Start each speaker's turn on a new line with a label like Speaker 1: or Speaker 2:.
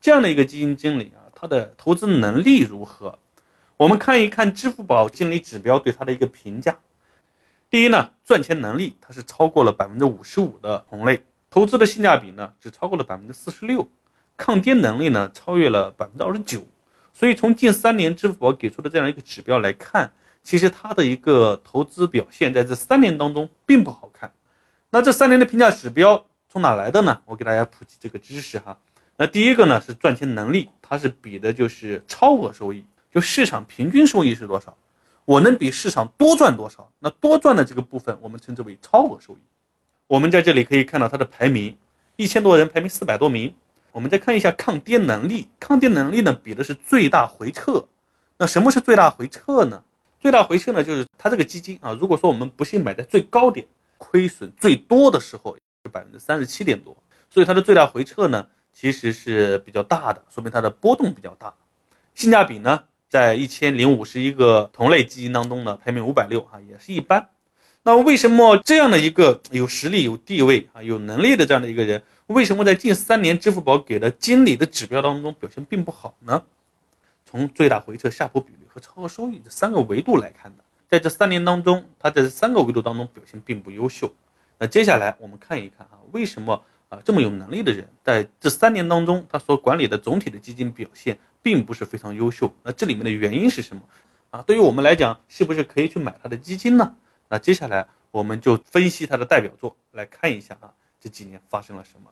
Speaker 1: 这样的一个基金经理啊，他的投资能力如何？我们看一看支付宝经理指标对他的一个评价。第一呢，赚钱能力它是超过了百分之五十五的同类，投资的性价比呢只超过了百分之四十六，抗跌能力呢超越了百分之二十九。所以从近三年支付宝给出的这样一个指标来看，其实它的一个投资表现在这三年当中并不好看。那这三年的评价指标从哪来的呢？我给大家普及这个知识哈。那第一个呢是赚钱能力，它是比的就是超额收益，就市场平均收益是多少。我能比市场多赚多少？那多赚的这个部分，我们称之为超额收益。我们在这里可以看到它的排名，一千多人排名四百多名。我们再看一下抗跌能力，抗跌能力呢比的是最大回撤。那什么是最大回撤呢？最大回撤呢就是它这个基金啊，如果说我们不幸买在最高点，亏损最多的时候是百分之三十七点多，所以它的最大回撤呢其实是比较大的，说明它的波动比较大。性价比呢？在一千零五十一个同类基金当中呢，排名五百六啊，也是一般。那为什么这样的一个有实力、有地位啊、有能力的这样的一个人，为什么在近三年支付宝给的经理的指标当中表现并不好呢？从最大回撤、下坡比率和超额收益这三个维度来看的，在这三年当中，他在这三个维度当中表现并不优秀。那接下来我们看一看啊，为什么啊这么有能力的人，在这三年当中他所管理的总体的基金表现？并不是非常优秀，那这里面的原因是什么啊？对于我们来讲，是不是可以去买他的基金呢？那接下来我们就分析他的代表作，来看一下啊，这几年发生了什么。